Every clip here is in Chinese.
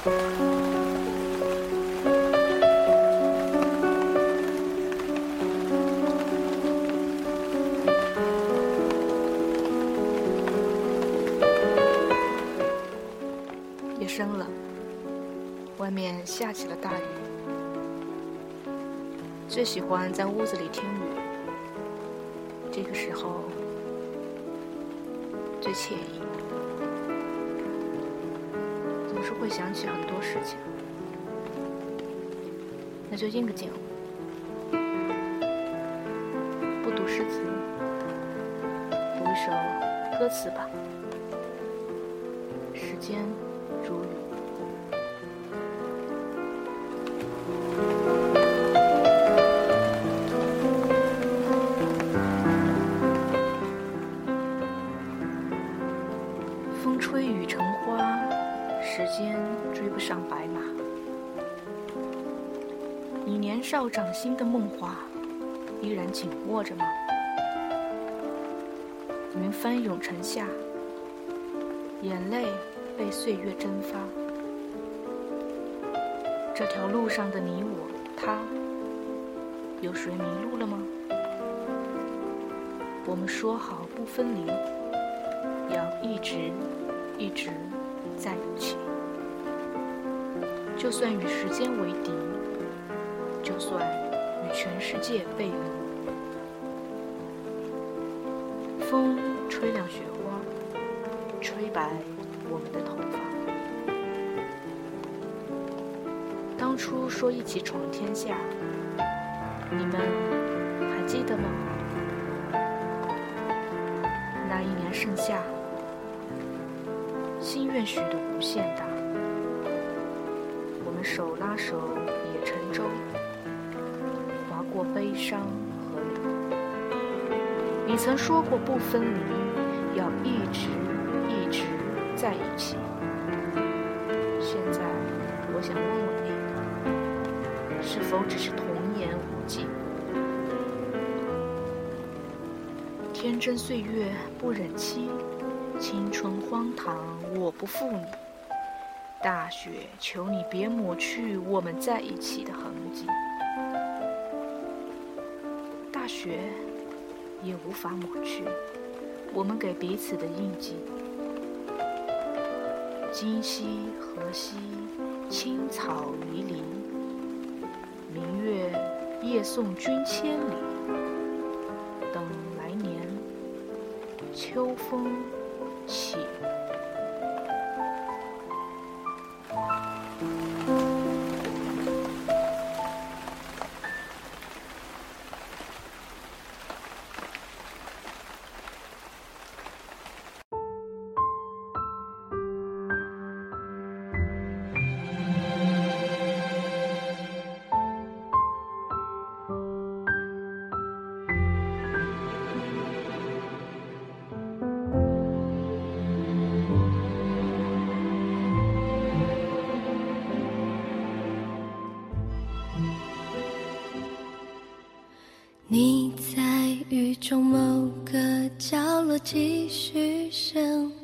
夜深了，外面下起了大雨。最喜欢在屋子里听雨，这个时候最惬意，总是会想起很多事情。那就应个景，不读诗词，读一首歌词吧。时间煮雨。你年少掌心的梦话，依然紧握着吗？云翻涌成夏，眼泪被岁月蒸发。这条路上的你我他，有谁迷路了吗？我们说好不分离，要一直一直在一起。就算与时间为敌，算与全世界背离。风吹亮雪花，吹白我们的头发。当初说一起闯天下，你们还记得吗？那一年盛夏，心愿许的无限大。我们手拉手也成舟，悲伤和你。你曾说过不分离，要一直一直在一起。现在，我想问问你，是否只是童言无忌？天真岁月不忍欺，青春荒唐我不负你。大雪，求你别抹去我们在一起的痕迹。大雪也无法抹去我们给彼此的印记。今夕何夕，青草离离。明月夜送君千里。等来年秋风起。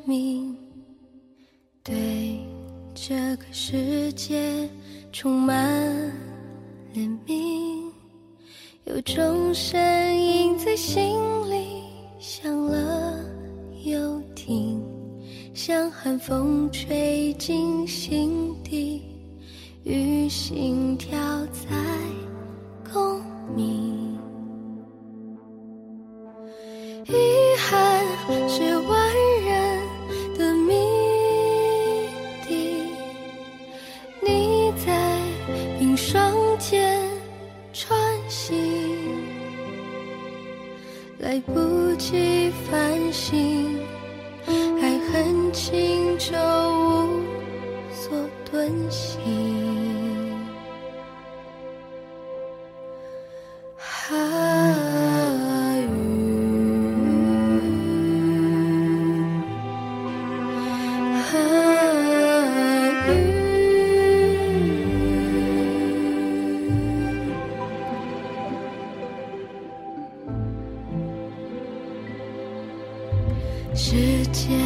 命，对这个世界充满怜悯，有种声音在心里响了又停，像寒风吹进心底，与心跳在共鸣。来不及反省，爱恨情仇无所遁形。谢。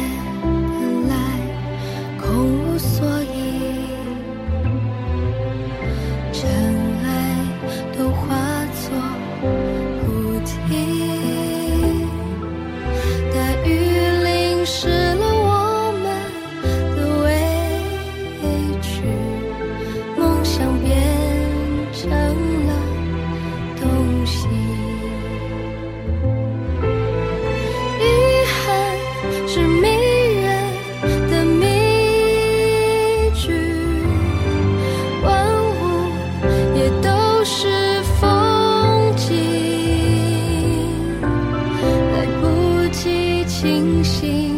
清晰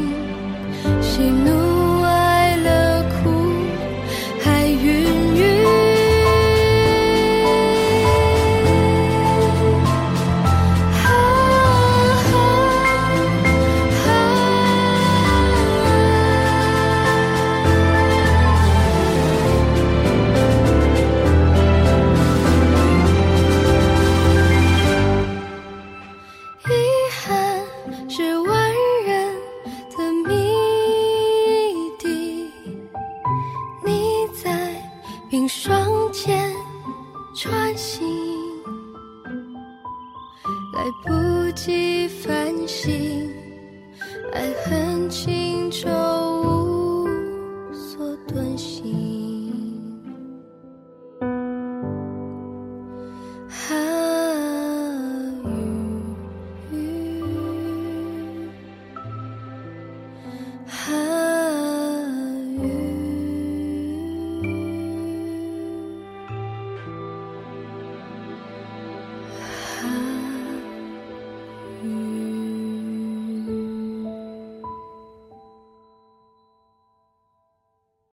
来不及反省爱恨情仇